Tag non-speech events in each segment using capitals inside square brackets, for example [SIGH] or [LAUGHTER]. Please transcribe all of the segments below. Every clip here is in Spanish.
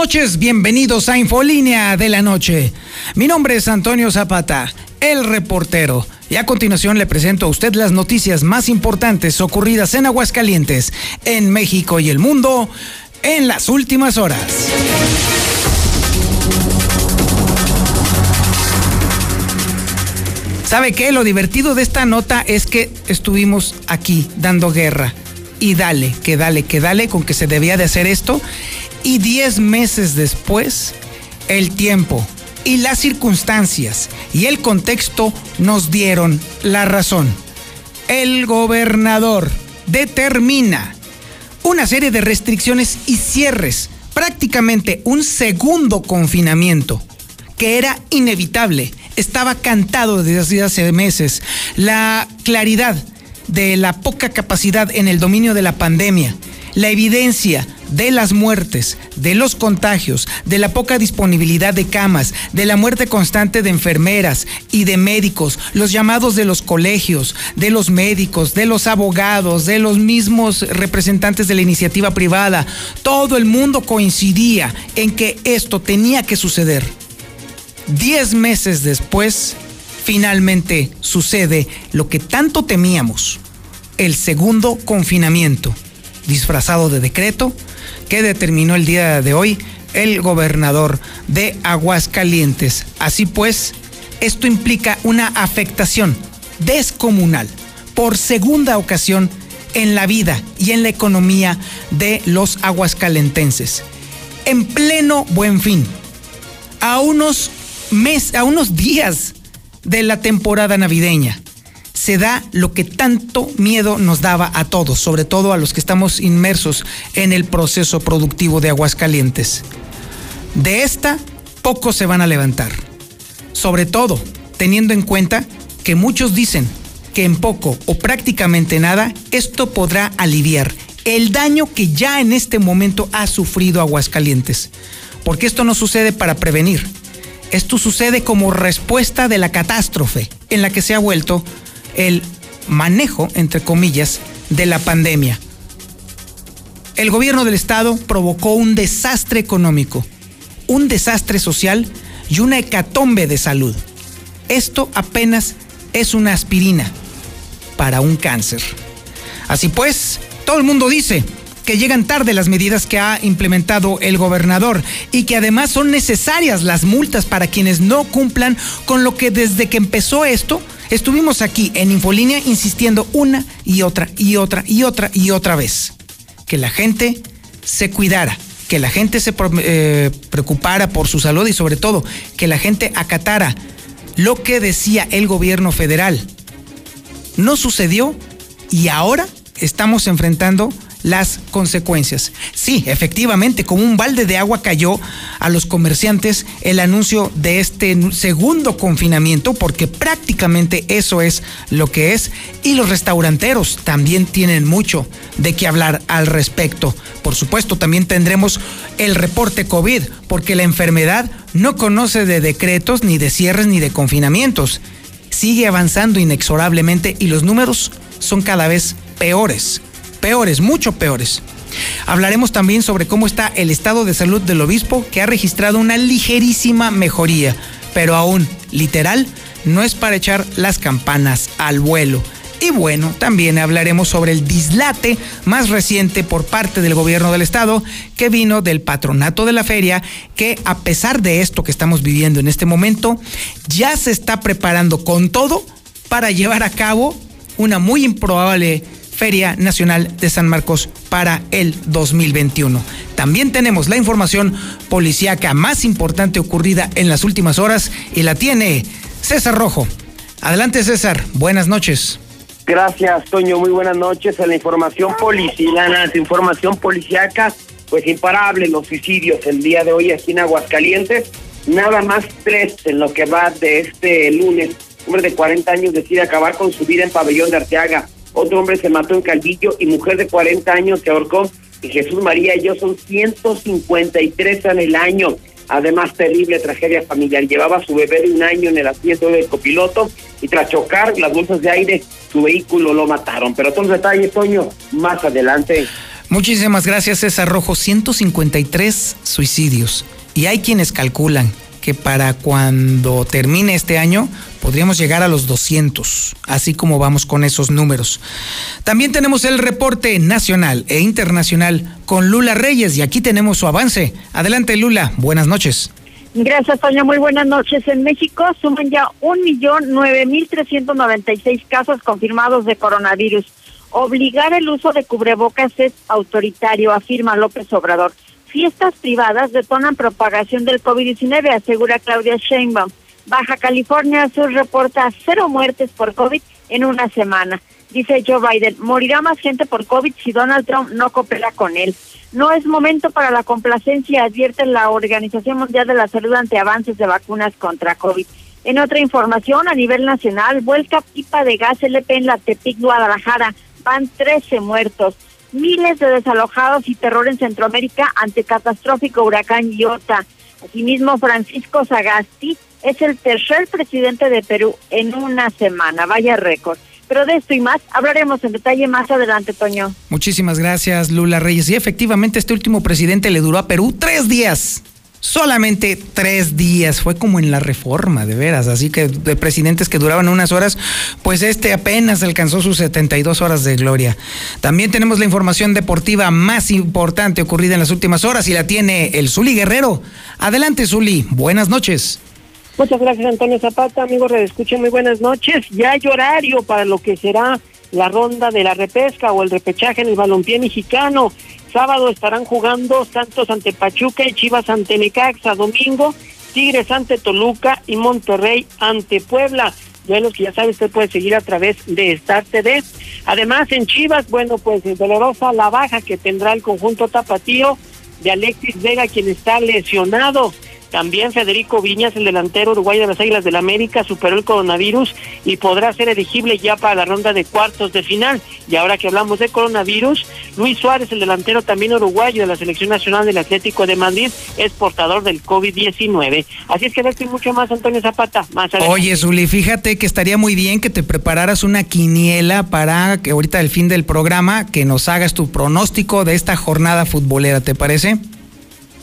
noches, bienvenidos a Infolínea de la Noche. Mi nombre es Antonio Zapata, el reportero. Y a continuación le presento a usted las noticias más importantes ocurridas en Aguascalientes, en México y el mundo en las últimas horas. ¿Sabe qué? Lo divertido de esta nota es que estuvimos aquí dando guerra. Y dale, que dale, que dale con que se debía de hacer esto. Y diez meses después, el tiempo y las circunstancias y el contexto nos dieron la razón. El gobernador determina una serie de restricciones y cierres, prácticamente un segundo confinamiento, que era inevitable, estaba cantado desde hace meses. La claridad de la poca capacidad en el dominio de la pandemia, la evidencia de las muertes, de los contagios, de la poca disponibilidad de camas, de la muerte constante de enfermeras y de médicos, los llamados de los colegios, de los médicos, de los abogados, de los mismos representantes de la iniciativa privada, todo el mundo coincidía en que esto tenía que suceder. Diez meses después, finalmente sucede lo que tanto temíamos, el segundo confinamiento disfrazado de decreto que determinó el día de hoy el gobernador de Aguascalientes. Así pues, esto implica una afectación descomunal por segunda ocasión en la vida y en la economía de los aguascalentenses. En pleno buen fin, a unos, a unos días de la temporada navideña, se da lo que tanto miedo nos daba a todos, sobre todo a los que estamos inmersos en el proceso productivo de Aguascalientes. De esta, pocos se van a levantar. Sobre todo, teniendo en cuenta que muchos dicen que en poco o prácticamente nada, esto podrá aliviar el daño que ya en este momento ha sufrido Aguascalientes. Porque esto no sucede para prevenir. Esto sucede como respuesta de la catástrofe en la que se ha vuelto el manejo, entre comillas, de la pandemia. El gobierno del estado provocó un desastre económico, un desastre social y una hecatombe de salud. Esto apenas es una aspirina para un cáncer. Así pues, todo el mundo dice que llegan tarde las medidas que ha implementado el gobernador y que además son necesarias las multas para quienes no cumplan con lo que desde que empezó esto Estuvimos aquí en Infolínea insistiendo una y otra y otra y otra y otra vez que la gente se cuidara, que la gente se eh, preocupara por su salud y sobre todo que la gente acatara lo que decía el gobierno federal. No sucedió y ahora estamos enfrentando las consecuencias. Sí, efectivamente, como un balde de agua cayó a los comerciantes el anuncio de este segundo confinamiento, porque prácticamente eso es lo que es, y los restauranteros también tienen mucho de qué hablar al respecto. Por supuesto, también tendremos el reporte COVID, porque la enfermedad no conoce de decretos, ni de cierres, ni de confinamientos. Sigue avanzando inexorablemente y los números son cada vez peores peores, mucho peores. Hablaremos también sobre cómo está el estado de salud del obispo, que ha registrado una ligerísima mejoría, pero aún, literal, no es para echar las campanas al vuelo. Y bueno, también hablaremos sobre el dislate más reciente por parte del gobierno del estado que vino del patronato de la feria, que a pesar de esto que estamos viviendo en este momento, ya se está preparando con todo para llevar a cabo una muy improbable Feria Nacional de San Marcos para el 2021. También tenemos la información policíaca más importante ocurrida en las últimas horas y la tiene César Rojo. Adelante César, buenas noches. Gracias, Toño. Muy buenas noches. En la información policial, información policíaca, pues imparable los suicidios el día de hoy aquí en Aguascalientes. Nada más tres en lo que va de este lunes. Un hombre de 40 años decide acabar con su vida en Pabellón de Arteaga otro hombre se mató en Calvillo y mujer de 40 años se ahorcó. Y Jesús María y yo son 153 en el año. Además, terrible tragedia familiar. Llevaba a su bebé de un año en el asiento del copiloto y tras chocar las bolsas de aire, su vehículo lo mataron. Pero todos los detalles, Toño, más adelante. Muchísimas gracias, César Rojo. 153 suicidios. Y hay quienes calculan que para cuando termine este año podríamos llegar a los 200, así como vamos con esos números. También tenemos el reporte nacional e internacional con Lula Reyes y aquí tenemos su avance. Adelante Lula, buenas noches. Gracias, Toño. Muy buenas noches. En México suman ya un millón nueve mil trescientos noventa y seis casos confirmados de coronavirus. Obligar el uso de cubrebocas es autoritario, afirma López Obrador. Fiestas privadas detonan propagación del COVID-19, asegura Claudia Sheinbaum. Baja California Sur reporta cero muertes por COVID en una semana. Dice Joe Biden, morirá más gente por COVID si Donald Trump no coopera con él. No es momento para la complacencia, advierte la Organización Mundial de la Salud ante avances de vacunas contra COVID. En otra información, a nivel nacional, vuelca pipa de gas LP en la Tepic, Guadalajara. Van 13 muertos. Miles de desalojados y terror en Centroamérica ante catastrófico huracán Iota. Asimismo, Francisco Sagasti es el tercer presidente de Perú en una semana. Vaya récord. Pero de esto y más hablaremos en detalle más adelante, Toño. Muchísimas gracias, Lula Reyes. Y efectivamente, este último presidente le duró a Perú tres días. Solamente tres días, fue como en la reforma, de veras. Así que de presidentes que duraban unas horas, pues este apenas alcanzó sus 72 horas de gloria. También tenemos la información deportiva más importante ocurrida en las últimas horas y la tiene el Zuli Guerrero. Adelante, Zuli, buenas noches. Muchas gracias, Antonio Zapata. Amigos, escuchen muy buenas noches. Ya hay horario para lo que será la ronda de la repesca o el repechaje en el balompié mexicano. Sábado estarán jugando Santos ante Pachuca y Chivas ante Necaxa. Domingo, Tigres ante Toluca y Monterrey ante Puebla. los que ya sabe, usted puede seguir a través de Star TV. Además, en Chivas, bueno, pues dolorosa la baja que tendrá el conjunto tapatío de Alexis Vega, quien está lesionado. También Federico Viñas, el delantero uruguayo de las Águilas del América, superó el coronavirus y podrá ser elegible ya para la ronda de cuartos de final. Y ahora que hablamos de coronavirus, Luis Suárez, el delantero también uruguayo de la Selección Nacional del Atlético de Madrid, es portador del COVID-19. Así es que esto mucho más, Antonio Zapata. Más Oye, Zuli, fíjate que estaría muy bien que te prepararas una quiniela para que ahorita al fin del programa que nos hagas tu pronóstico de esta jornada futbolera, ¿te parece?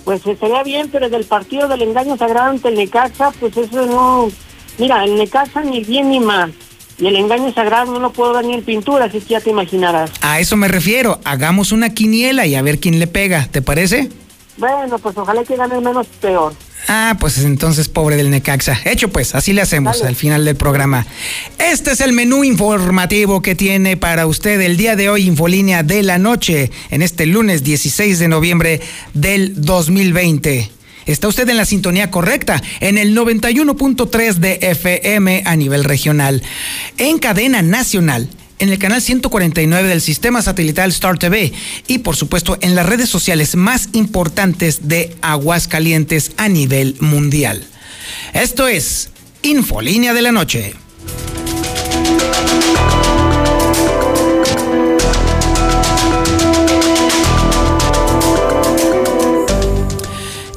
Pues estaría bien, pero del partido del engaño sagrado ante el Necaxa, pues eso no. Mira, el Necaxa ni bien ni mal. Y el engaño sagrado no lo puedo dar ni en pintura, así que ya te imaginarás. A eso me refiero. Hagamos una quiniela y a ver quién le pega, ¿te parece? Bueno, pues ojalá que gane menos peor. Ah, pues entonces pobre del Necaxa. Hecho pues, así le hacemos al final del programa. Este es el menú informativo que tiene para usted el día de hoy, Infolínea de la Noche, en este lunes 16 de noviembre del 2020. Está usted en la sintonía correcta, en el 91.3 de FM a nivel regional. En cadena nacional en el canal 149 del sistema satelital Star TV y por supuesto en las redes sociales más importantes de Aguascalientes a nivel mundial. Esto es Infolínea de la Noche.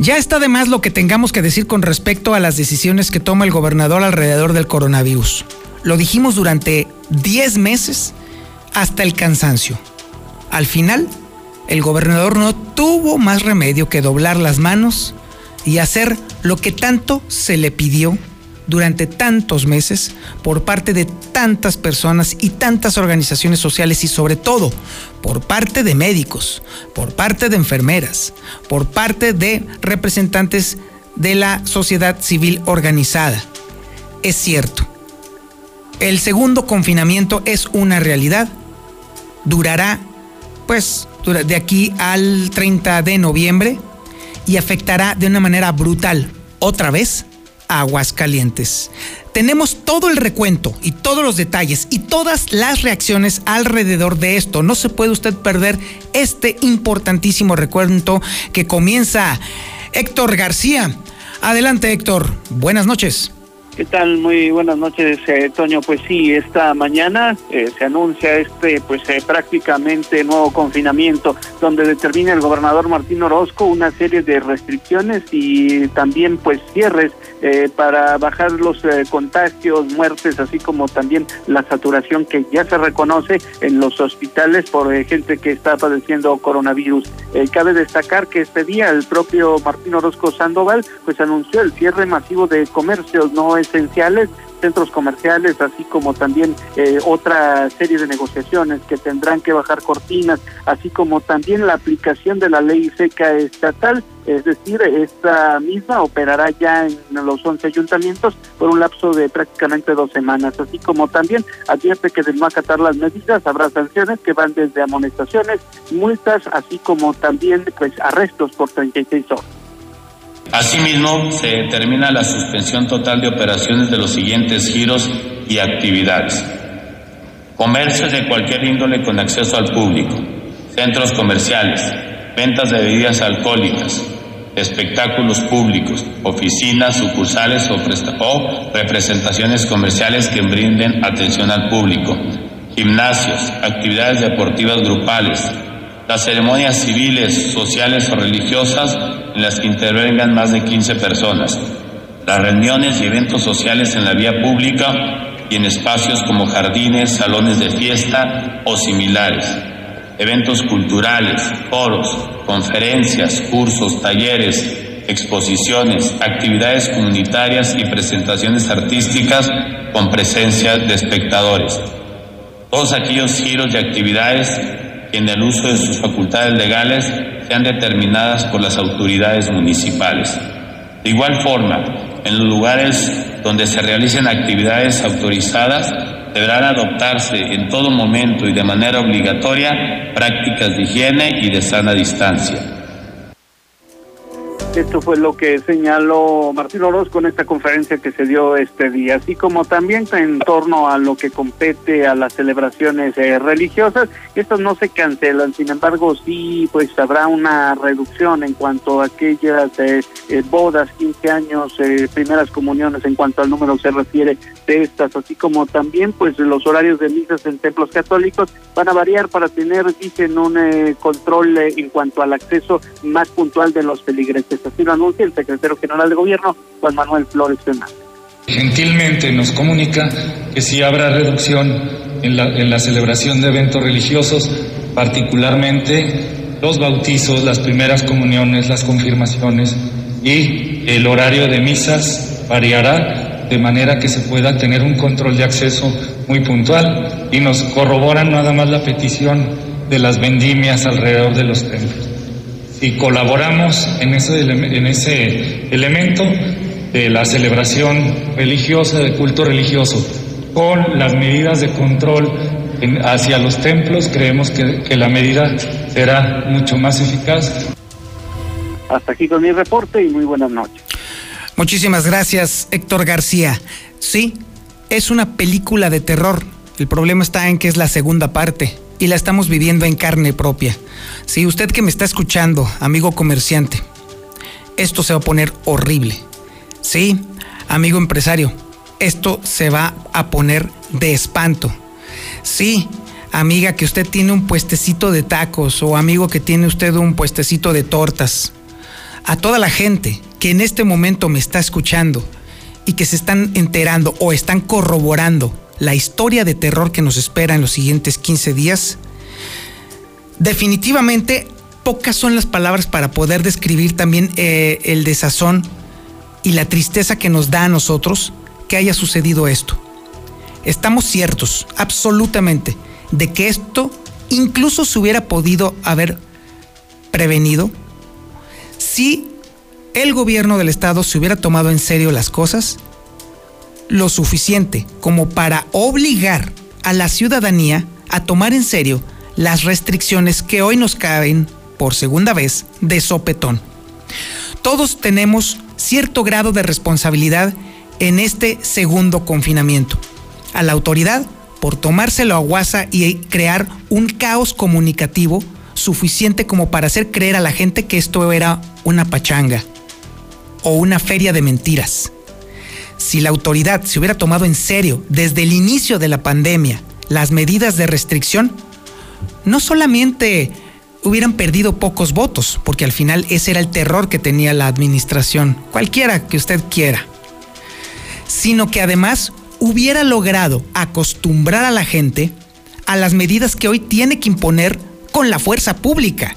Ya está de más lo que tengamos que decir con respecto a las decisiones que toma el gobernador alrededor del coronavirus. Lo dijimos durante 10 meses hasta el cansancio. Al final, el gobernador no tuvo más remedio que doblar las manos y hacer lo que tanto se le pidió durante tantos meses por parte de tantas personas y tantas organizaciones sociales y sobre todo por parte de médicos, por parte de enfermeras, por parte de representantes de la sociedad civil organizada. Es cierto, el segundo confinamiento es una realidad. Durará, pues, de aquí al 30 de noviembre y afectará de una manera brutal, otra vez, a Aguascalientes. Tenemos todo el recuento y todos los detalles y todas las reacciones alrededor de esto. No se puede usted perder este importantísimo recuento que comienza Héctor García. Adelante Héctor, buenas noches. ¿Qué tal? Muy buenas noches, eh, Toño. Pues sí, esta mañana eh, se anuncia este, pues eh, prácticamente nuevo confinamiento, donde determina el gobernador Martín Orozco una serie de restricciones y también pues cierres para bajar los contagios, muertes, así como también la saturación que ya se reconoce en los hospitales por gente que está padeciendo coronavirus. cabe destacar que este día el propio Martín Orozco Sandoval pues anunció el cierre masivo de comercios, no es esenciales, centros comerciales, así como también eh, otra serie de negociaciones que tendrán que bajar cortinas, así como también la aplicación de la ley seca estatal, es decir, esta misma operará ya en los 11 ayuntamientos por un lapso de prácticamente dos semanas, así como también advierte que de no acatar las medidas habrá sanciones que van desde amonestaciones, multas, así como también pues arrestos por 36 horas. Asimismo, se determina la suspensión total de operaciones de los siguientes giros y actividades. Comercios de cualquier índole con acceso al público, centros comerciales, ventas de bebidas alcohólicas, espectáculos públicos, oficinas, sucursales o, o representaciones comerciales que brinden atención al público, gimnasios, actividades deportivas grupales, las ceremonias civiles, sociales o religiosas en las que intervengan más de 15 personas, las reuniones y eventos sociales en la vía pública y en espacios como jardines, salones de fiesta o similares, eventos culturales, foros, conferencias, cursos, talleres, exposiciones, actividades comunitarias y presentaciones artísticas con presencia de espectadores. Todos aquellos giros de actividades en el uso de sus facultades legales sean determinadas por las autoridades municipales. De igual forma, en los lugares donde se realicen actividades autorizadas, deberán adoptarse en todo momento y de manera obligatoria prácticas de higiene y de sana distancia. Esto fue lo que señaló Martín Orozco en esta conferencia que se dio este día, así como también en torno a lo que compete a las celebraciones eh, religiosas. Estas no se cancelan, sin embargo, sí, pues habrá una reducción en cuanto a aquellas eh, eh, bodas, 15 años, primeras comuniones, en cuanto al número se refiere de estas, así como también, pues los horarios de misas en templos católicos van a variar para tener, dicen, un control en cuanto al acceso más puntual de los feligreses así lo anuncia el secretario general de gobierno, Juan Manuel Flores Fernández. Gentilmente nos comunica que sí habrá reducción en la, en la celebración de eventos religiosos, particularmente los bautizos, las primeras comuniones, las confirmaciones y el horario de misas variará de manera que se pueda tener un control de acceso muy puntual y nos corroboran nada más la petición de las vendimias alrededor de los templos y colaboramos en ese, en ese elemento de la celebración religiosa, de culto religioso, con las medidas de control hacia los templos, creemos que, que la medida será mucho más eficaz. Hasta aquí con mi reporte y muy buenas noches. Muchísimas gracias, Héctor García. Sí, es una película de terror. El problema está en que es la segunda parte y la estamos viviendo en carne propia. Si usted que me está escuchando, amigo comerciante, esto se va a poner horrible. Sí, amigo empresario, esto se va a poner de espanto. Sí, amiga que usted tiene un puestecito de tacos o amigo que tiene usted un puestecito de tortas. A toda la gente que en este momento me está escuchando y que se están enterando o están corroborando la historia de terror que nos espera en los siguientes 15 días, definitivamente pocas son las palabras para poder describir también eh, el desazón y la tristeza que nos da a nosotros que haya sucedido esto. Estamos ciertos, absolutamente, de que esto incluso se hubiera podido haber prevenido si el gobierno del estado se hubiera tomado en serio las cosas lo suficiente como para obligar a la ciudadanía a tomar en serio las restricciones que hoy nos caen por segunda vez de sopetón. Todos tenemos cierto grado de responsabilidad en este segundo confinamiento. A la autoridad por tomárselo a guasa y crear un caos comunicativo suficiente como para hacer creer a la gente que esto era una pachanga o una feria de mentiras si la autoridad se hubiera tomado en serio desde el inicio de la pandemia las medidas de restricción, no solamente hubieran perdido pocos votos, porque al final ese era el terror que tenía la administración, cualquiera que usted quiera, sino que además hubiera logrado acostumbrar a la gente a las medidas que hoy tiene que imponer con la fuerza pública.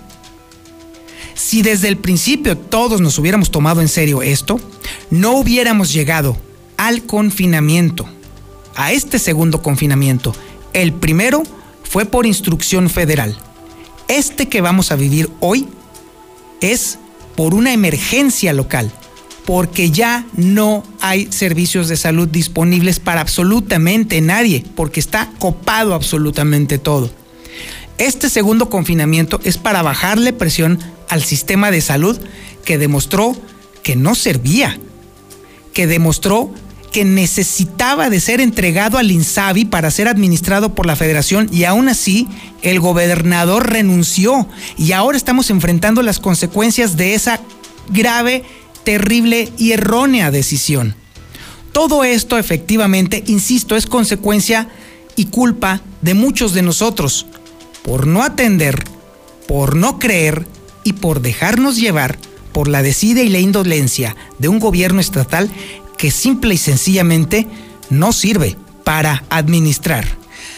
Si desde el principio todos nos hubiéramos tomado en serio esto, no hubiéramos llegado al confinamiento, a este segundo confinamiento. El primero fue por instrucción federal. Este que vamos a vivir hoy es por una emergencia local, porque ya no hay servicios de salud disponibles para absolutamente nadie, porque está copado absolutamente todo. Este segundo confinamiento es para bajarle presión al sistema de salud que demostró que no servía, que demostró que necesitaba de ser entregado al INSABI para ser administrado por la federación y aún así el gobernador renunció y ahora estamos enfrentando las consecuencias de esa grave, terrible y errónea decisión. Todo esto efectivamente, insisto, es consecuencia y culpa de muchos de nosotros por no atender, por no creer y por dejarnos llevar por la decide y la indolencia de un gobierno estatal que simple y sencillamente no sirve para administrar.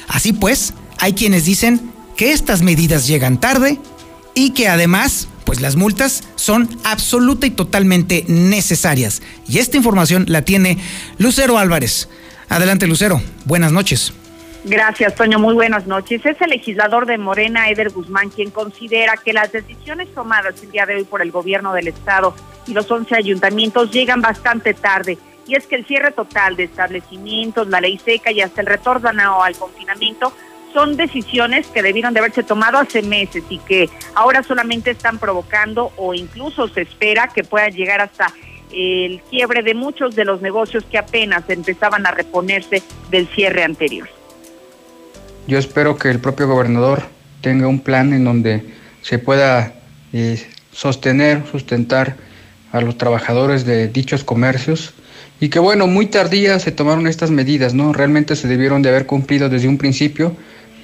Así pues, hay quienes dicen que estas medidas llegan tarde y que además, pues las multas son absoluta y totalmente necesarias. Y esta información la tiene Lucero Álvarez. Adelante, Lucero. Buenas noches. Gracias, Toño. Muy buenas noches. Es el legislador de Morena, Eder Guzmán, quien considera que las decisiones tomadas el día de hoy por el gobierno del Estado y los 11 ayuntamientos llegan bastante tarde y es que el cierre total de establecimientos, la ley seca y hasta el retorno al confinamiento son decisiones que debieron de haberse tomado hace meses y que ahora solamente están provocando o incluso se espera que puedan llegar hasta el quiebre de muchos de los negocios que apenas empezaban a reponerse del cierre anterior. Yo espero que el propio gobernador tenga un plan en donde se pueda eh, sostener, sustentar a los trabajadores de dichos comercios y que bueno, muy tardías se tomaron estas medidas, ¿no? Realmente se debieron de haber cumplido desde un principio.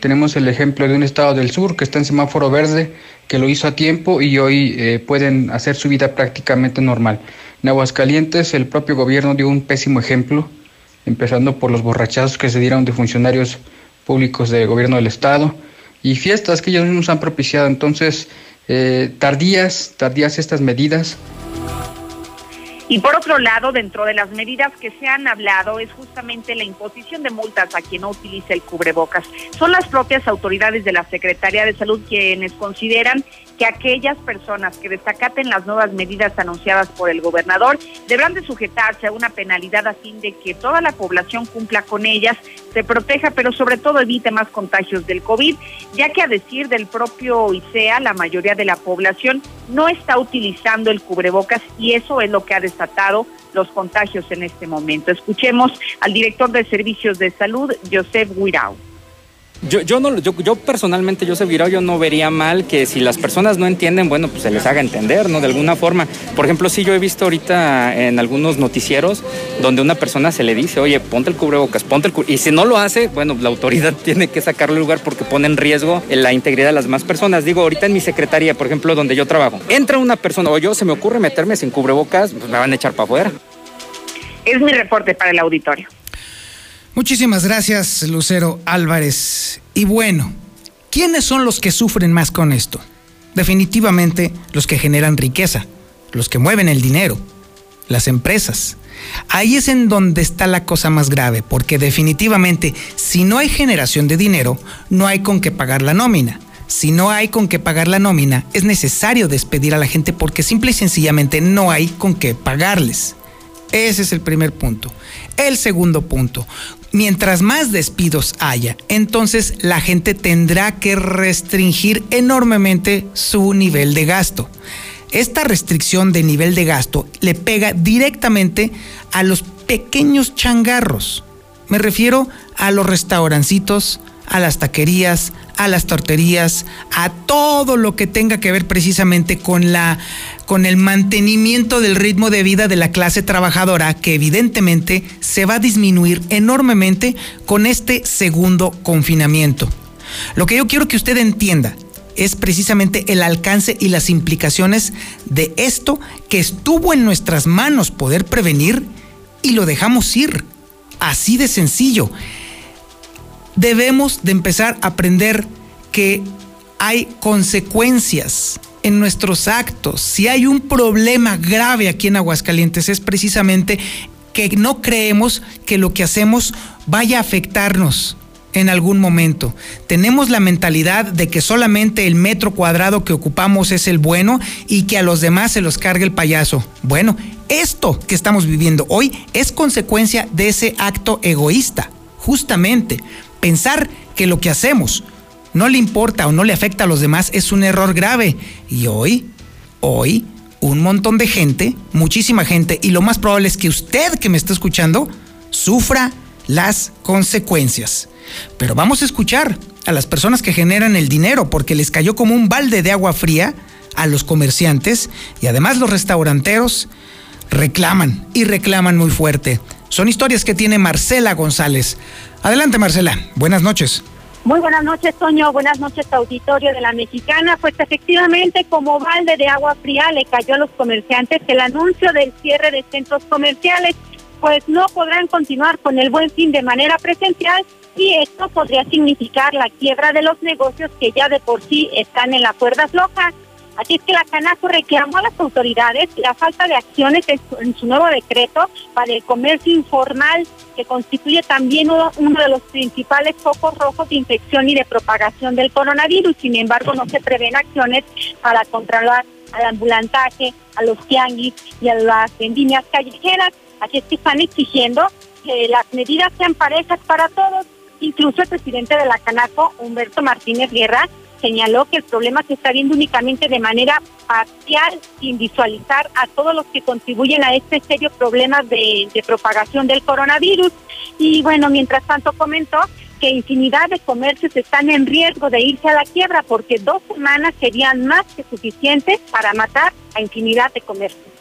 Tenemos el ejemplo de un estado del sur que está en semáforo verde, que lo hizo a tiempo y hoy eh, pueden hacer su vida prácticamente normal. En Aguascalientes el propio gobierno dio un pésimo ejemplo, empezando por los borrachazos que se dieron de funcionarios públicos del gobierno del estado y fiestas que ellos mismos han propiciado. Entonces, eh, tardías, tardías estas medidas. Y por otro lado, dentro de las medidas que se han hablado es justamente la imposición de multas a quien no utilice el cubrebocas. Son las propias autoridades de la Secretaría de Salud quienes consideran que aquellas personas que desacaten las nuevas medidas anunciadas por el gobernador deberán de sujetarse a una penalidad a fin de que toda la población cumpla con ellas, se proteja, pero sobre todo evite más contagios del COVID, ya que a decir del propio ICEA, la mayoría de la población no está utilizando el cubrebocas y eso es lo que ha desatado los contagios en este momento. Escuchemos al director de Servicios de Salud, Joseph Guirao. Yo, yo, no, yo, yo personalmente, yo Virao, yo no vería mal que si las personas no entienden, bueno, pues se les haga entender, ¿no? De alguna forma. Por ejemplo, sí yo he visto ahorita en algunos noticieros donde una persona se le dice, oye, ponte el cubrebocas, ponte el cubrebocas. Y si no lo hace, bueno, la autoridad [LAUGHS] tiene que sacarlo del lugar porque pone en riesgo la integridad de las demás personas. Digo, ahorita en mi secretaría, por ejemplo, donde yo trabajo, entra una persona o yo se me ocurre meterme sin cubrebocas, pues me van a echar para afuera. Es mi reporte para el auditorio. Muchísimas gracias, Lucero Álvarez. Y bueno, ¿quiénes son los que sufren más con esto? Definitivamente los que generan riqueza, los que mueven el dinero, las empresas. Ahí es en donde está la cosa más grave, porque definitivamente si no hay generación de dinero, no hay con qué pagar la nómina. Si no hay con qué pagar la nómina, es necesario despedir a la gente porque simple y sencillamente no hay con qué pagarles. Ese es el primer punto. El segundo punto, mientras más despidos haya, entonces la gente tendrá que restringir enormemente su nivel de gasto. Esta restricción de nivel de gasto le pega directamente a los pequeños changarros. Me refiero a los restaurancitos, a las taquerías, a las torterías, a todo lo que tenga que ver precisamente con la con el mantenimiento del ritmo de vida de la clase trabajadora que evidentemente se va a disminuir enormemente con este segundo confinamiento. Lo que yo quiero que usted entienda es precisamente el alcance y las implicaciones de esto que estuvo en nuestras manos poder prevenir y lo dejamos ir. Así de sencillo. Debemos de empezar a aprender que hay consecuencias en nuestros actos. Si hay un problema grave aquí en Aguascalientes es precisamente que no creemos que lo que hacemos vaya a afectarnos en algún momento. Tenemos la mentalidad de que solamente el metro cuadrado que ocupamos es el bueno y que a los demás se los cargue el payaso. Bueno, esto que estamos viviendo hoy es consecuencia de ese acto egoísta. Justamente, pensar que lo que hacemos no le importa o no le afecta a los demás es un error grave. Y hoy, hoy, un montón de gente, muchísima gente, y lo más probable es que usted que me está escuchando, sufra las consecuencias. Pero vamos a escuchar a las personas que generan el dinero porque les cayó como un balde de agua fría a los comerciantes y además los restauranteros reclaman y reclaman muy fuerte. Son historias que tiene Marcela González. Adelante Marcela, buenas noches. Muy buenas noches, Toño. Buenas noches, auditorio de la Mexicana. Pues efectivamente, como balde de agua fría, le cayó a los comerciantes el anuncio del cierre de centros comerciales, pues no podrán continuar con el buen fin de manera presencial y esto podría significar la quiebra de los negocios que ya de por sí están en la cuerda floja. Así es que la Canaco reclamó a las autoridades la falta de acciones en su, nuevo decreto para el comercio informal, que constituye también uno, de los principales focos rojos de infección y de propagación del coronavirus. Sin embargo, no se prevén acciones para controlar al ambulantaje, a los tianguis y a las vendimias callejeras. Así es que están exigiendo que las medidas sean parejas para todos Incluso el presidente de la Canaco, Humberto Martínez Guerra, señaló que el problema se está viendo únicamente de manera parcial, sin visualizar a todos los que contribuyen a este serio problema de, propagación del coronavirus. Y bueno, mientras tanto comentó que infinidad de comercios están en riesgo de irse a la quiebra porque dos semanas serían más que suficientes para matar a infinidad de comercios.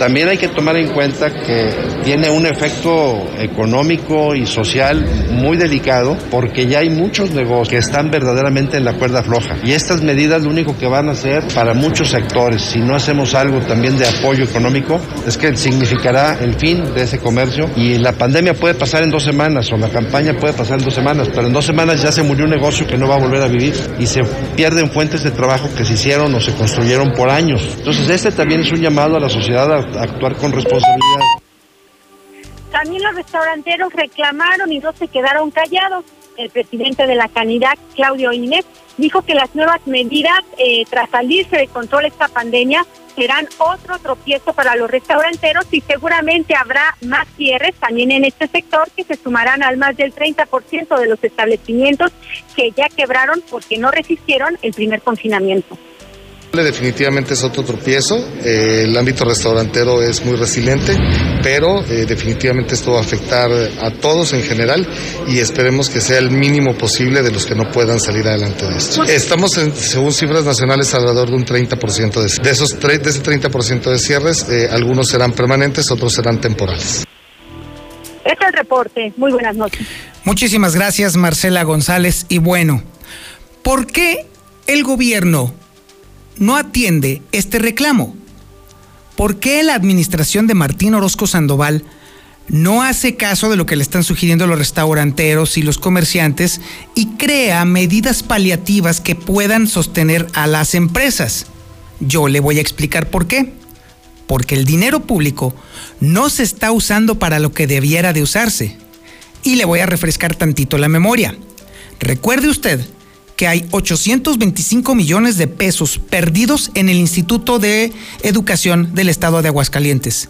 También hay que tomar en cuenta que tiene un efecto económico y social muy delicado porque ya hay muchos negocios que están verdaderamente en la cuerda floja. Y estas medidas lo único que van a hacer para muchos sectores, si no hacemos algo también de apoyo económico, es que significará el fin de ese comercio y la pandemia puede pasar en dos semanas o la campaña puede pasar en dos semanas, pero en dos semanas ya se murió un negocio que no va a volver a vivir y se pierden fuentes de trabajo que se hicieron o se construyeron por años. Entonces este también es un llamado a la sociedad a actuar con responsabilidad. También los restauranteros reclamaron y no se quedaron callados. El presidente de la Canidad, Claudio Inés, dijo que las nuevas medidas eh, tras salirse de control esta pandemia serán otro tropiezo para los restauranteros y seguramente habrá más cierres también en este sector que se sumarán al más del 30% de los establecimientos que ya quebraron porque no resistieron el primer confinamiento. Definitivamente es otro tropiezo, eh, el ámbito restaurantero es muy resiliente, pero eh, definitivamente esto va a afectar a todos en general y esperemos que sea el mínimo posible de los que no puedan salir adelante de esto. Estamos, en, según cifras nacionales, alrededor de un 30% de, de esos de ese 30% de cierres, eh, algunos serán permanentes, otros serán temporales. Este es el reporte. Muy buenas noches. Muchísimas gracias, Marcela González. Y bueno, ¿por qué el gobierno no atiende este reclamo? ¿Por qué la administración de Martín Orozco Sandoval no hace caso de lo que le están sugiriendo los restauranteros y los comerciantes y crea medidas paliativas que puedan sostener a las empresas? Yo le voy a explicar por qué. Porque el dinero público no se está usando para lo que debiera de usarse. Y le voy a refrescar tantito la memoria. Recuerde usted que hay 825 millones de pesos perdidos en el Instituto de Educación del Estado de Aguascalientes.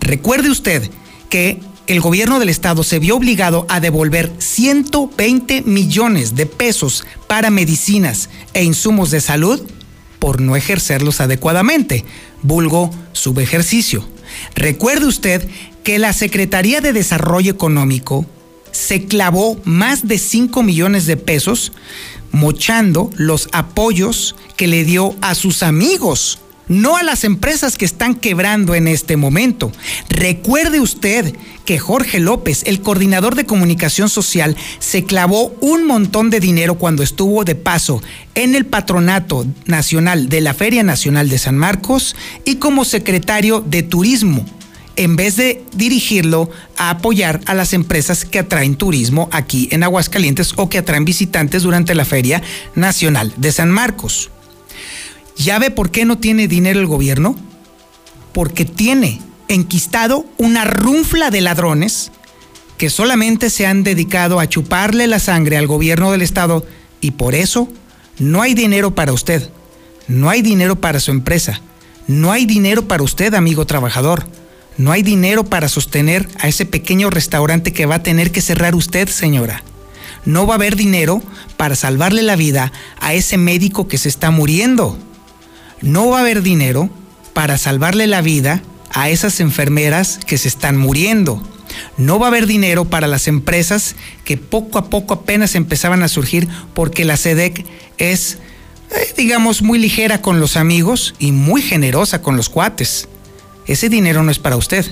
Recuerde usted que el gobierno del estado se vio obligado a devolver 120 millones de pesos para medicinas e insumos de salud por no ejercerlos adecuadamente, vulgo subejercicio. Recuerde usted que la Secretaría de Desarrollo Económico se clavó más de 5 millones de pesos mochando los apoyos que le dio a sus amigos no a las empresas que están quebrando en este momento. Recuerde usted que Jorge López, el coordinador de comunicación social, se clavó un montón de dinero cuando estuvo de paso en el patronato nacional de la Feria Nacional de San Marcos y como secretario de Turismo en vez de dirigirlo a apoyar a las empresas que atraen turismo aquí en Aguascalientes o que atraen visitantes durante la Feria Nacional de San Marcos. ¿Ya ve por qué no tiene dinero el gobierno? Porque tiene enquistado una runfla de ladrones que solamente se han dedicado a chuparle la sangre al gobierno del estado y por eso no hay dinero para usted, no hay dinero para su empresa, no hay dinero para usted, amigo trabajador, no hay dinero para sostener a ese pequeño restaurante que va a tener que cerrar usted, señora. No va a haber dinero para salvarle la vida a ese médico que se está muriendo no va a haber dinero para salvarle la vida a esas enfermeras que se están muriendo. No va a haber dinero para las empresas que poco a poco apenas empezaban a surgir porque la SEDEC es, eh, digamos, muy ligera con los amigos y muy generosa con los cuates. Ese dinero no es para usted,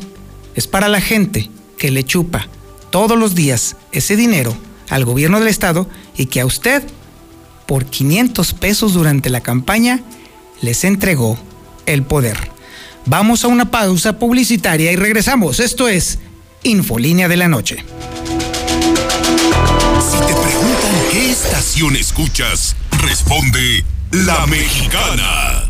es para la gente que le chupa todos los días ese dinero al gobierno del estado y que a usted, por 500 pesos durante la campaña, les entregó el poder. Vamos a una pausa publicitaria y regresamos. Esto es Infolínea de la Noche. Si te preguntan qué estación escuchas, responde La Mexicana.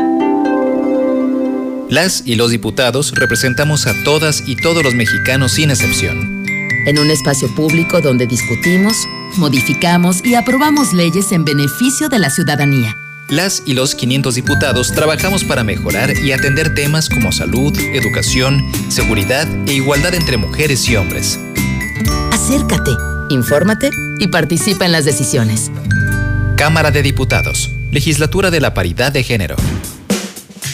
Las y los diputados representamos a todas y todos los mexicanos sin excepción. En un espacio público donde discutimos, modificamos y aprobamos leyes en beneficio de la ciudadanía. Las y los 500 diputados trabajamos para mejorar y atender temas como salud, educación, seguridad e igualdad entre mujeres y hombres. Acércate, infórmate y participa en las decisiones. Cámara de Diputados, Legislatura de la Paridad de Género.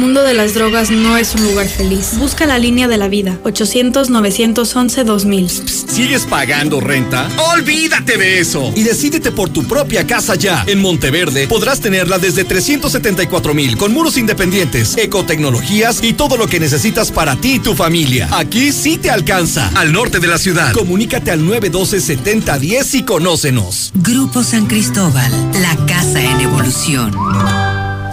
mundo de las drogas no es un lugar feliz. Busca la línea de la vida. 800-911-2000. ¿Sigues pagando renta? Olvídate de eso. Y decídete por tu propia casa ya. En Monteverde podrás tenerla desde 374 mil con muros independientes, ecotecnologías y todo lo que necesitas para ti y tu familia. Aquí sí te alcanza. Al norte de la ciudad. Comunícate al 912-7010 y conócenos. Grupo San Cristóbal, la casa en evolución.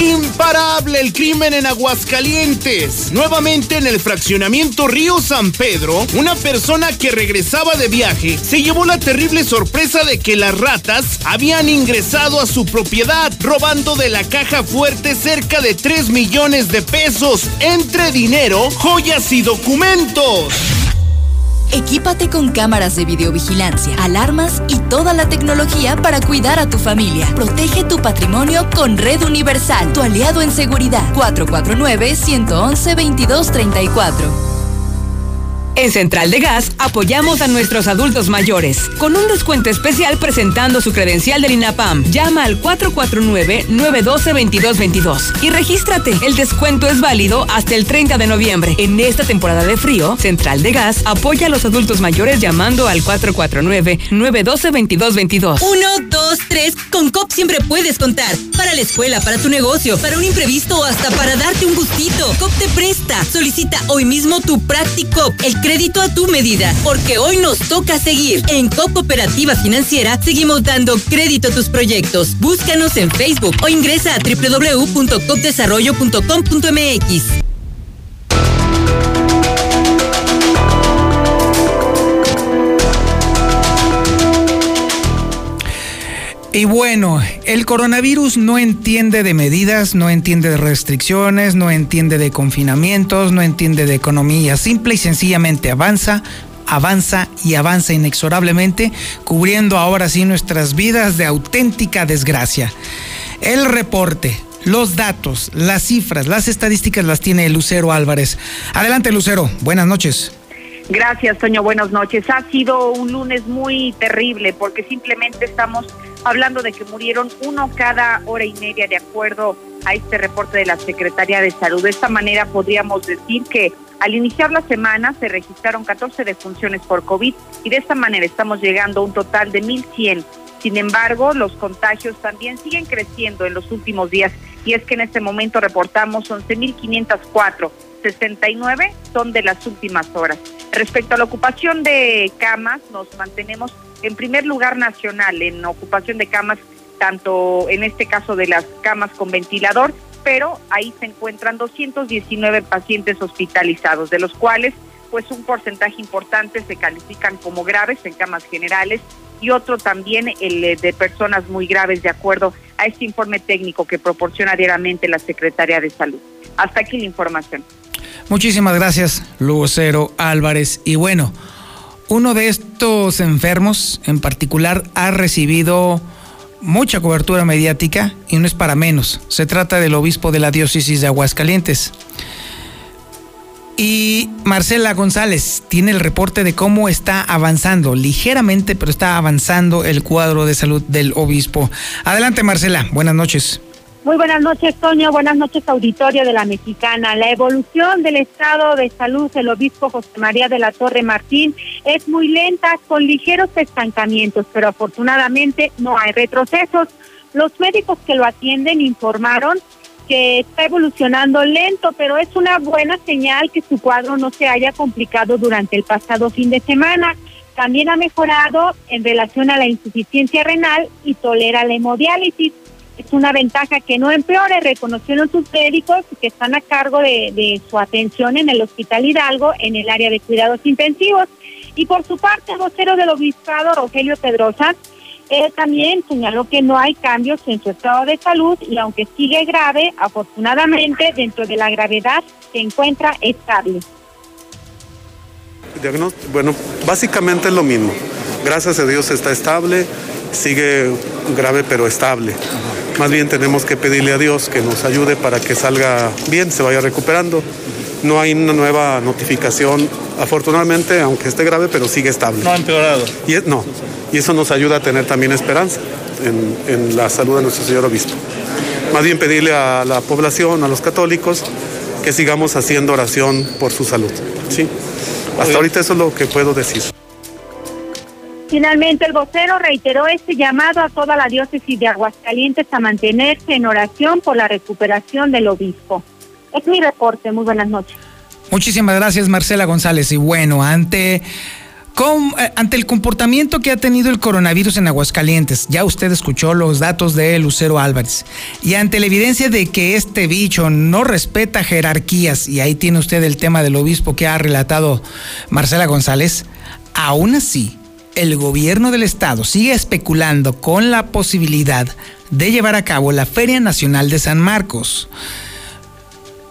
Imparable el crimen en Aguascalientes. Nuevamente en el fraccionamiento Río San Pedro, una persona que regresaba de viaje se llevó la terrible sorpresa de que las ratas habían ingresado a su propiedad, robando de la caja fuerte cerca de 3 millones de pesos entre dinero, joyas y documentos. Equípate con cámaras de videovigilancia, alarmas y toda la tecnología para cuidar a tu familia. Protege tu patrimonio con Red Universal, tu aliado en seguridad. 449-111-2234. En Central de Gas apoyamos a nuestros adultos mayores con un descuento especial presentando su credencial del INAPAM. Llama al 449-912-2222 y regístrate. El descuento es válido hasta el 30 de noviembre. En esta temporada de frío, Central de Gas apoya a los adultos mayores llamando al 449-912-2222. Uno, dos, tres. Con COP siempre puedes contar. Para la escuela, para tu negocio, para un imprevisto o hasta para darte un gustito. COP te presta. Solicita hoy mismo tu práctico. El crédito a tu medida, porque hoy nos toca seguir. En Cooperativa Financiera seguimos dando crédito a tus proyectos. Búscanos en Facebook o ingresa a www.copdesarrollo.com.mx. Y bueno, el coronavirus no entiende de medidas, no entiende de restricciones, no entiende de confinamientos, no entiende de economía. Simple y sencillamente avanza, avanza y avanza inexorablemente, cubriendo ahora sí nuestras vidas de auténtica desgracia. El reporte, los datos, las cifras, las estadísticas las tiene Lucero Álvarez. Adelante, Lucero. Buenas noches. Gracias, Toño. Buenas noches. Ha sido un lunes muy terrible porque simplemente estamos hablando de que murieron uno cada hora y media de acuerdo a este reporte de la Secretaría de Salud. De esta manera podríamos decir que al iniciar la semana se registraron 14 defunciones por COVID y de esta manera estamos llegando a un total de 1.100. Sin embargo, los contagios también siguen creciendo en los últimos días y es que en este momento reportamos 11.504 69 son de las últimas horas. Respecto a la ocupación de camas, nos mantenemos en primer lugar nacional en ocupación de camas, tanto en este caso de las camas con ventilador, pero ahí se encuentran 219 pacientes hospitalizados, de los cuales pues un porcentaje importante se califican como graves en camas generales y otro también el eh, de personas muy graves de acuerdo a este informe técnico que proporciona diariamente la Secretaría de Salud. Hasta aquí la información. Muchísimas gracias, Lucero Álvarez. Y bueno, uno de estos enfermos en particular ha recibido mucha cobertura mediática y no es para menos. Se trata del obispo de la diócesis de Aguascalientes. Y Marcela González tiene el reporte de cómo está avanzando, ligeramente, pero está avanzando el cuadro de salud del obispo. Adelante, Marcela. Buenas noches. Muy buenas noches, Toño. Buenas noches, auditorio de la Mexicana. La evolución del estado de salud del obispo José María de la Torre Martín es muy lenta, con ligeros estancamientos, pero afortunadamente no hay retrocesos. Los médicos que lo atienden informaron que está evolucionando lento, pero es una buena señal que su cuadro no se haya complicado durante el pasado fin de semana. También ha mejorado en relación a la insuficiencia renal y tolera la hemodiálisis es una ventaja que no empeore, reconocieron sus médicos que están a cargo de, su atención en el Hospital Hidalgo en el área de cuidados intensivos. Y por su parte, el vocero del obispado, Rogelio Pedrosa, él también señaló que no hay cambios en su estado de salud y aunque sigue grave, afortunadamente dentro de la gravedad se encuentra estable. Bueno, básicamente es lo mismo. Gracias a Dios está estable, sigue grave pero estable. Más bien tenemos que pedirle a Dios que nos ayude para que salga bien, se vaya recuperando. No hay una nueva notificación, afortunadamente, aunque esté grave, pero sigue estable. No ha empeorado. Y no, y eso nos ayuda a tener también esperanza en, en la salud de nuestro Señor Obispo. Más bien pedirle a la población, a los católicos, que sigamos haciendo oración por su salud. ¿sí? Hasta ahorita eso es lo que puedo decir. Finalmente, el vocero reiteró este llamado a toda la diócesis de Aguascalientes a mantenerse en oración por la recuperación del obispo. Es mi reporte. Muy buenas noches. Muchísimas gracias, Marcela González. Y bueno, ante eh, ante el comportamiento que ha tenido el coronavirus en Aguascalientes, ya usted escuchó los datos de Lucero Álvarez, y ante la evidencia de que este bicho no respeta jerarquías, y ahí tiene usted el tema del obispo que ha relatado Marcela González, aún así, el gobierno del estado sigue especulando con la posibilidad de llevar a cabo la Feria Nacional de San Marcos.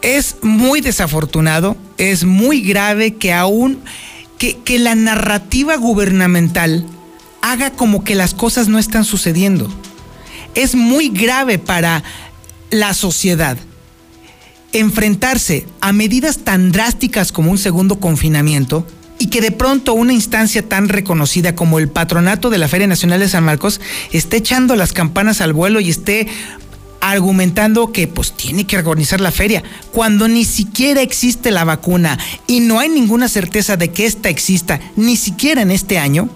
Es muy desafortunado, es muy grave que aún que, la narrativa gubernamental haga como que las cosas no están sucediendo. Es muy grave para la sociedad enfrentarse a medidas tan drásticas como un segundo confinamiento y que de pronto una instancia tan reconocida como el patronato de la Feria Nacional de San Marcos esté echando las campanas al vuelo y esté argumentando que pues tiene que organizar la feria, cuando ni siquiera existe la vacuna y no hay ninguna certeza de que ésta exista, ni siquiera en este año,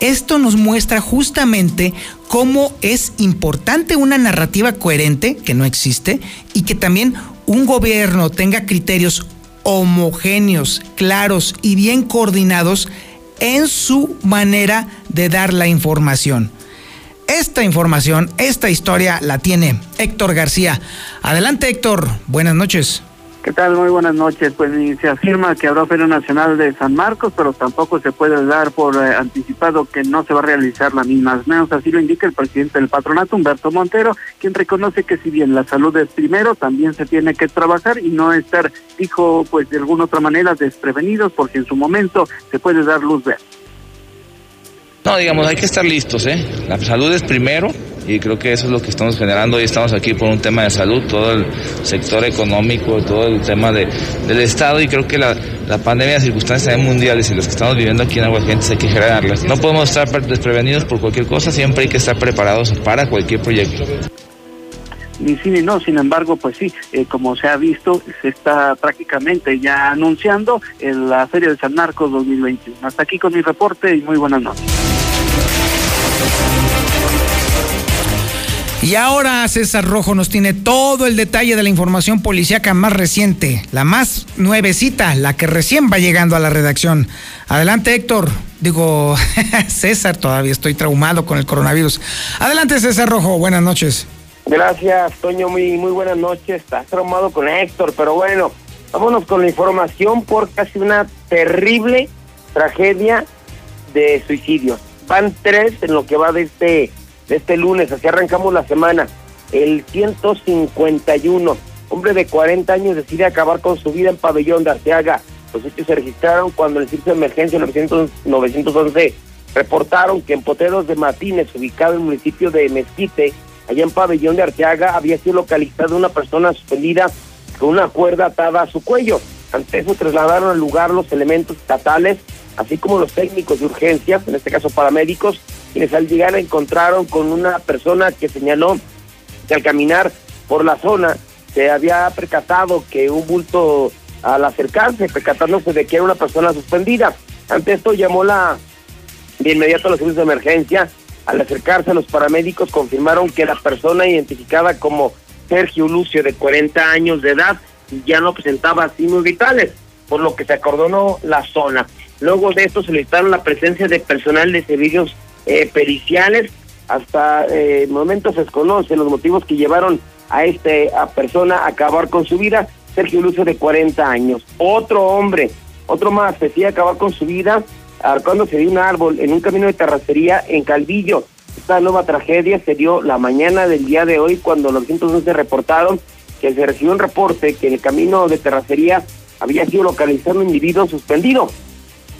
esto nos muestra justamente cómo es importante una narrativa coherente, que no existe, y que también un gobierno tenga criterios homogéneos, claros y bien coordinados en su manera de dar la información. Esta información, esta historia la tiene Héctor García. Adelante Héctor, buenas noches. ¿Qué tal? Muy buenas noches. Pues se afirma que habrá Feria Nacional de San Marcos, pero tampoco se puede dar por eh, anticipado que no se va a realizar la misma. Menos así lo indica el presidente del patronato, Humberto Montero, quien reconoce que si bien la salud es primero, también se tiene que trabajar y no estar, dijo, pues de alguna otra manera desprevenidos, porque en su momento se puede dar luz verde. No, digamos, hay que estar listos, ¿eh? La salud es primero y creo que eso es lo que estamos generando y estamos aquí por un tema de salud, todo el sector económico, todo el tema de, del Estado y creo que la, la pandemia, las circunstancias mundiales y las que estamos viviendo aquí en Aguascalientes hay que generarlas. No podemos estar desprevenidos por cualquier cosa, siempre hay que estar preparados para cualquier proyecto ni ni no. Sin embargo, pues sí, eh, como se ha visto, se está prácticamente ya anunciando en la Feria de San Marcos 2021. Hasta aquí con mi reporte y muy buenas noches. Y ahora César Rojo nos tiene todo el detalle de la información policíaca más reciente, la más nuevecita, la que recién va llegando a la redacción. Adelante Héctor, digo [LAUGHS] César, todavía estoy traumado con el coronavirus. Adelante César Rojo, buenas noches. Gracias, Toño. Muy, muy buenas noches. Estás traumado con Héctor, pero bueno, vámonos con la información por casi una terrible tragedia de suicidio. Van tres en lo que va de este, de este lunes, así arrancamos la semana. El 151, hombre de 40 años decide acabar con su vida en Pabellón de Arteaga. Los hechos se registraron cuando el servicio de emergencia 900, 911 reportaron que en Poteros de Matines, ubicado en el municipio de Mezquite, allá en Pabellón de Arteaga, había sido localizada una persona suspendida con una cuerda atada a su cuello. Ante eso trasladaron al lugar los elementos estatales, así como los técnicos de urgencia, en este caso paramédicos, quienes al llegar encontraron con una persona que señaló que al caminar por la zona se había percatado que un bulto al acercarse, percatándose de que era una persona suspendida. Ante esto llamó la de inmediato a los servicios de emergencia al acercarse los paramédicos confirmaron que la persona identificada como Sergio Lucio de 40 años de edad ya no presentaba signos vitales, por lo que se acordonó la zona. Luego de esto solicitaron la presencia de personal de servicios eh, periciales. Hasta eh, el momento se desconocen los motivos que llevaron a esta persona a acabar con su vida. Sergio Lucio de 40 años. Otro hombre, otro más, decía acabar con su vida se dio un árbol en un camino de terracería en Calvillo. Esta nueva tragedia se dio la mañana del día de hoy cuando los 111 reportaron que se recibió un reporte que en el camino de terracería había sido localizado un individuo suspendido,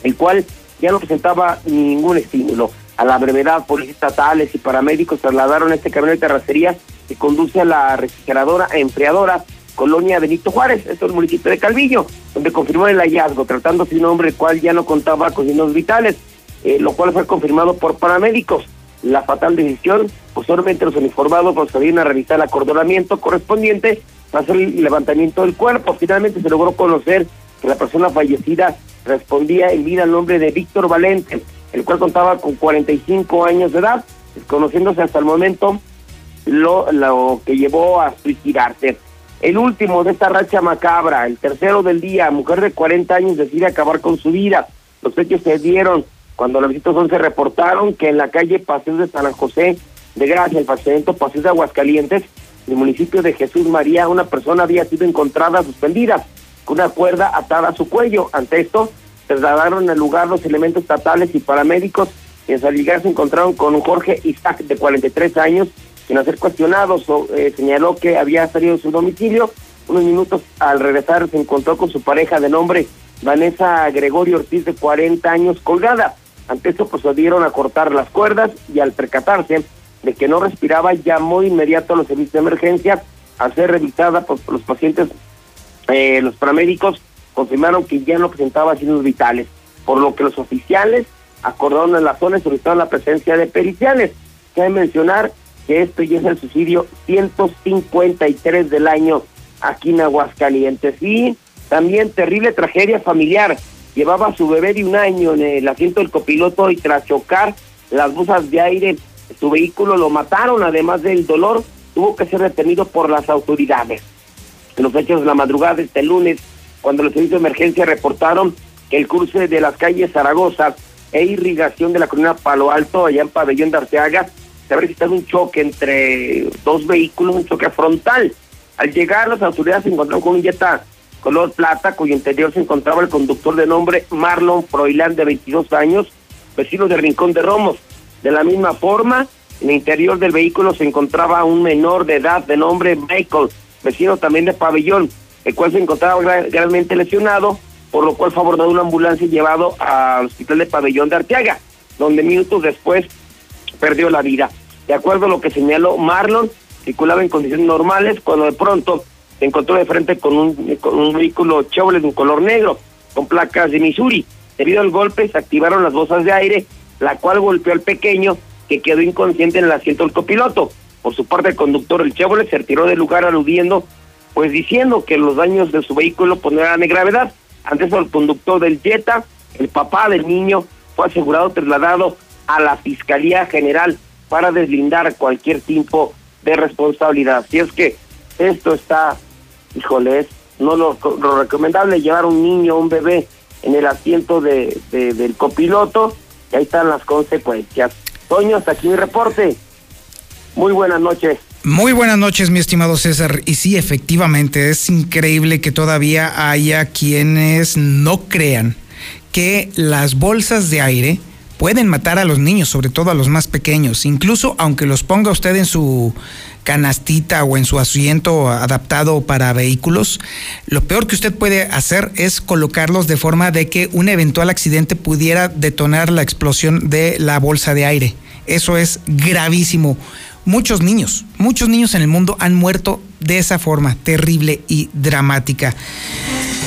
el cual ya no presentaba ningún estímulo. A la brevedad, policías estatales y paramédicos trasladaron este camino de terracería que conduce a la refrigeradora enfriadora colonia Benito Juárez, esto es el municipio de Calvillo, donde confirmó el hallazgo, tratándose de un hombre el cual ya no contaba con signos vitales, eh, lo cual fue confirmado por paramédicos. La fatal decisión, posteriormente los uniformados procedieron a realizar el acordonamiento correspondiente para hacer el levantamiento del cuerpo. Finalmente se logró conocer que la persona fallecida respondía en vida al nombre de Víctor Valente. el cual contaba con 45 años de edad, desconociéndose hasta el momento lo, lo que llevó a suicidarse. El último de esta racha macabra, el tercero del día, mujer de 40 años decide acabar con su vida. Los hechos se dieron cuando los visitos 11 reportaron que en la calle Paseo de San José de Gracia, el fraccionamiento Paseo de Aguascalientes, en el municipio de Jesús María, una persona había sido encontrada suspendida con una cuerda atada a su cuello. Ante esto, trasladaron al lugar los elementos estatales y paramédicos y al llegar se encontraron con un Jorge Isaac de 43 años, quien al ser cuestionado eh, señaló que había salido de su domicilio. Unos minutos al regresar se encontró con su pareja de nombre Vanessa Gregorio Ortiz de 40 años colgada. Ante esto procedieron a cortar las cuerdas y al percatarse de que no respiraba llamó de inmediato a los servicios de emergencia al ser revisada por los pacientes, eh, los paramédicos confirmaron que ya no presentaba signos vitales, por lo que los oficiales acordaron en la zona y solicitaron la presencia de periciales. Cabe mencionar que esto ya es el suicidio 153 del año aquí en Aguascalientes. Y también terrible tragedia familiar. Llevaba a su bebé de un año en el asiento del copiloto y tras chocar las bolsas de aire, su vehículo lo mataron. Además del dolor, tuvo que ser detenido por las autoridades. En los hechos de la madrugada de este lunes, cuando los servicios de emergencia reportaron que el cruce de las calles Zaragoza e irrigación de la colina Palo Alto, allá en Pabellón de Arteaga, se habría registrado un choque entre dos vehículos, un choque frontal. Al llegar, las autoridades se encontraron con un Jetta color plata, cuyo interior se encontraba el conductor de nombre Marlon Froilán, de 22 años, vecino de Rincón de Romos. De la misma forma, en el interior del vehículo se encontraba un menor de edad de nombre Michael, vecino también de Pabellón el cual se encontraba gravemente lesionado, por lo cual fue abordado una ambulancia y llevado al hospital de Pabellón de Arteaga, donde minutos después perdió la vida. De acuerdo a lo que señaló Marlon, circulaba en condiciones normales cuando de pronto se encontró de frente con un, con un vehículo Chevrolet de un color negro, con placas de Missouri. Debido al golpe se activaron las bolsas de aire, la cual golpeó al pequeño que quedó inconsciente en el asiento del copiloto. Por su parte, el conductor del Chevrolet se retiró del lugar aludiendo pues diciendo que los daños de su vehículo pues, de gravedad. Ante eso, el conductor del Jetta, el papá del niño, fue asegurado trasladado a la Fiscalía General para deslindar cualquier tipo de responsabilidad. Si es que esto está, híjoles, no lo, recomendable llevar un niño, un bebé en el asiento de, del copiloto, y ahí están las consecuencias. Toño, hasta aquí mi reporte. Muy buenas noches. Muy buenas noches, mi estimado César. Y sí, efectivamente, es increíble que todavía haya quienes no crean que las bolsas de aire pueden matar a los niños, sobre todo a los más pequeños. Incluso aunque los ponga usted en su canastita o en su asiento adaptado para vehículos, lo peor que usted puede hacer es colocarlos de forma de que un eventual accidente pudiera detonar la explosión de la bolsa de aire. Eso es gravísimo muchos niños, muchos niños en el mundo han muerto de esa forma terrible y dramática.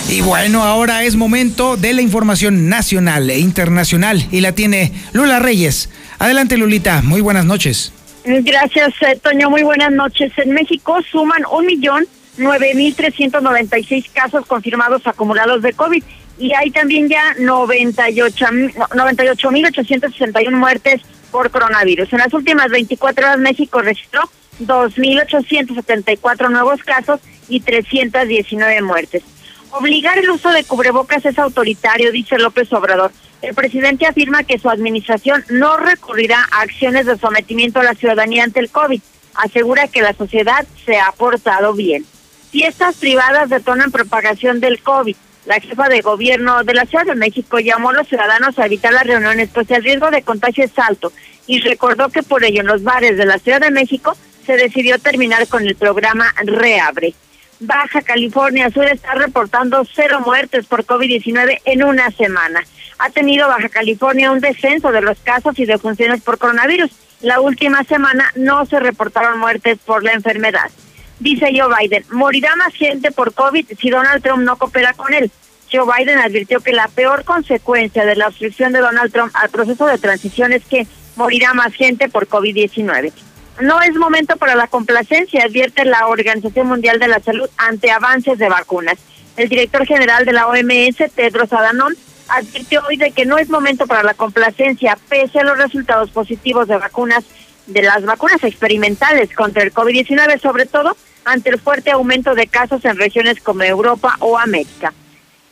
Y bueno, ahora es momento de la información nacional e internacional y la tiene Lula Reyes. Adelante Lulita, muy buenas noches. Gracias, eh, Toño, muy buenas noches. En México suman un millón nueve mil trescientos noventa y seis casos confirmados acumulados de COVID y hay también ya 98 mil ochocientos sesenta y muertes por coronavirus. En las últimas 24 horas México registró 2.874 nuevos casos y 319 muertes. Obligar el uso de cubrebocas es autoritario, dice López Obrador. El presidente afirma que su administración no recurrirá a acciones de sometimiento a la ciudadanía ante el COVID. Asegura que la sociedad se ha portado bien. Fiestas privadas detonan propagación del COVID. La jefa de gobierno de la Ciudad de México llamó a los ciudadanos a evitar las reuniones, pues el riesgo de contagio es alto y recordó que por ello en los bares de la Ciudad de México se decidió terminar con el programa Reabre. Baja California Sur está reportando cero muertes por COVID-19 en una semana. Ha tenido Baja California un descenso de los casos y de funciones por coronavirus. La última semana no se reportaron muertes por la enfermedad. Dice Joe Biden, morirá más gente por COVID si Donald Trump no coopera con él. Joe Biden advirtió que la peor consecuencia de la obstrucción de Donald Trump al proceso de transición es que morirá más gente por COVID-19. No es momento para la complacencia, advierte la Organización Mundial de la Salud ante avances de vacunas. El director general de la OMS, Tedros Adhanom, advirtió hoy de que no es momento para la complacencia, pese a los resultados positivos de vacunas, de las vacunas experimentales contra el COVID-19, sobre todo ante el fuerte aumento de casos en regiones como Europa o América.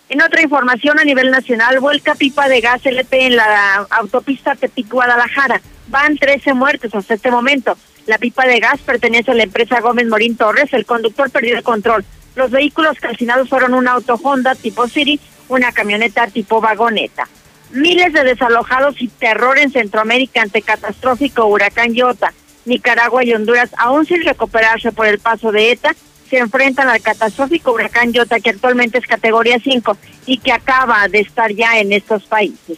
En otra información a nivel nacional, vuelca pipa de gas LP en la autopista Tepic-Guadalajara. Van 13 muertos hasta este momento. La pipa de gas pertenece a la empresa Gómez Morín Torres. El conductor perdió el control. Los vehículos calcinados fueron un auto Honda tipo City, una camioneta tipo vagoneta. Miles de desalojados y terror en Centroamérica ante catastrófico huracán Iota. Nicaragua y Honduras, aún sin recuperarse por el paso de ETA, se enfrentan al catastrófico huracán Iota, que actualmente es categoría 5 y que acaba de estar ya en estos países.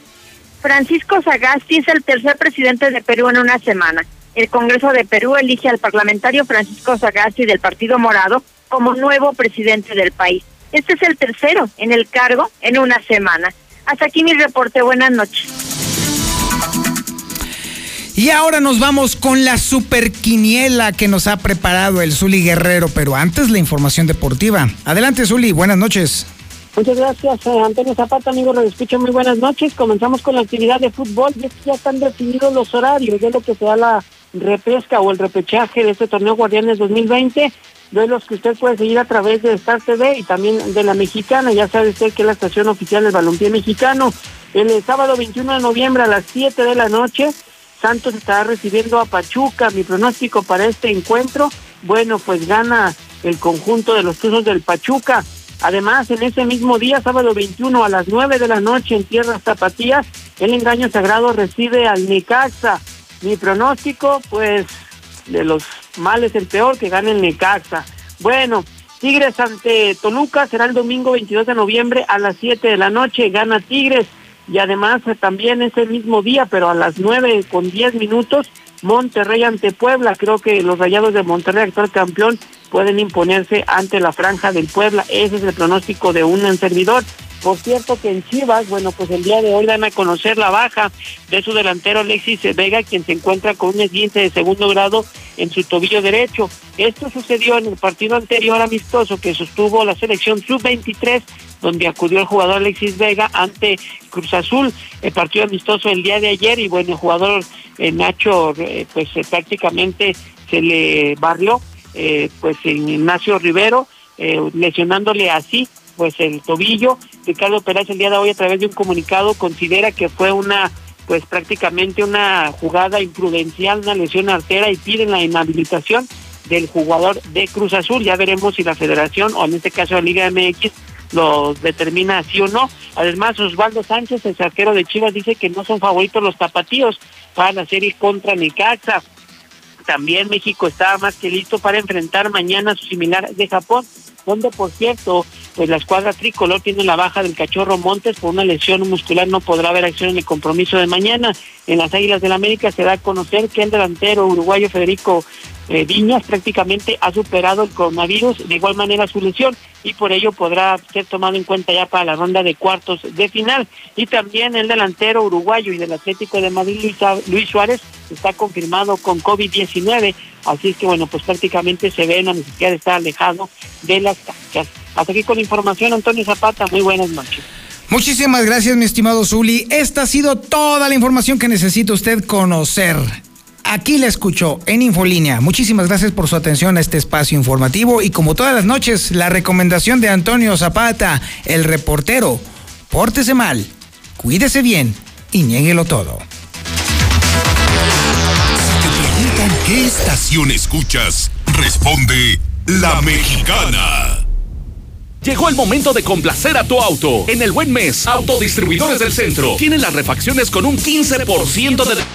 Francisco Sagasti es el tercer presidente de Perú en una semana. El Congreso de Perú elige al parlamentario Francisco Sagasti del Partido Morado como nuevo presidente del país. Este es el tercero en el cargo en una semana. Hasta aquí mi reporte. Buenas noches. Y ahora nos vamos con la superquiniela que nos ha preparado el Zuli Guerrero, pero antes la información deportiva. Adelante, Zuli, buenas noches. Muchas gracias, eh, Antonio Zapata, amigo lo escucho muy buenas noches. Comenzamos con la actividad de fútbol. Ya están definidos los horarios de lo que sea la repesca o el repechaje de este torneo Guardianes 2020 de los que usted puede seguir a través de Star TV y también de la mexicana. Ya sabe usted que es la estación oficial del balompié mexicano. El sábado 21 de noviembre a las 7 de la noche, Santos estará recibiendo a Pachuca. Mi pronóstico para este encuentro, bueno, pues gana el conjunto de los Tuzos del Pachuca. Además, en ese mismo día, sábado 21 a las 9 de la noche en Tierras Zapatías, el engaño sagrado recibe al Necaxa. Mi pronóstico, pues, de los males el peor, que gane el Necaxa. Bueno, Tigres ante Toluca será el domingo 22 de noviembre a las 7 de la noche, gana Tigres. Y además eh, también ese mismo día, pero a las 9 con 10 minutos, Monterrey ante Puebla. Creo que los Rayados de Monterrey, actual campeón, pueden imponerse ante la franja del Puebla. Ese es el pronóstico de un servidor. Por cierto que en Chivas, bueno, pues el día de hoy van a conocer la baja de su delantero Alexis Vega, quien se encuentra con un esguince de segundo grado en su tobillo derecho. Esto sucedió en el partido anterior amistoso que sostuvo la selección sub-23, donde acudió el jugador Alexis Vega ante Cruz Azul, el partido amistoso el día de ayer y bueno, el jugador eh, Nacho eh, pues eh, prácticamente se le barrió pues en Ignacio Rivero, lesionándole así pues el tobillo. Ricardo Pérez el día de hoy a través de un comunicado considera que fue una pues prácticamente una jugada imprudencial, una lesión artera y piden la inhabilitación del jugador de Cruz Azul. Ya veremos si la federación o en este caso la Liga MX lo determina sí o no. Además, Osvaldo Sánchez, el saquero de Chivas, dice que no son favoritos los tapatíos para la serie contra Necaxa. También México está más que listo para enfrentar mañana a su similar de Japón, donde por cierto pues la escuadra tricolor tiene la baja del cachorro Montes por una lesión muscular, no podrá haber acción en el compromiso de mañana. En las Águilas del la América se da a conocer que el delantero uruguayo Federico eh, Viñas prácticamente ha superado el coronavirus, de igual manera su lesión, y por ello podrá ser tomado en cuenta ya para la ronda de cuartos de final. Y también el delantero uruguayo y del Atlético de Madrid, Luis Suárez, está confirmado con COVID-19, así que bueno, pues prácticamente se ve la necesidad de estar alejado de las canchas. Hasta aquí con la información, Antonio Zapata. Muy buenas noches. Muchísimas gracias, mi estimado Zuli. Esta ha sido toda la información que necesita usted conocer. Aquí la escuchó en Infolínea. Muchísimas gracias por su atención a este espacio informativo y como todas las noches, la recomendación de Antonio Zapata, el reportero. Pórtese mal, cuídese bien y niéguelo todo. Si te preguntan qué estación escuchas, responde La Mexicana. Llegó el momento de complacer a tu auto. En el buen mes, Autodistribuidores del Centro tienen las refacciones con un 15% de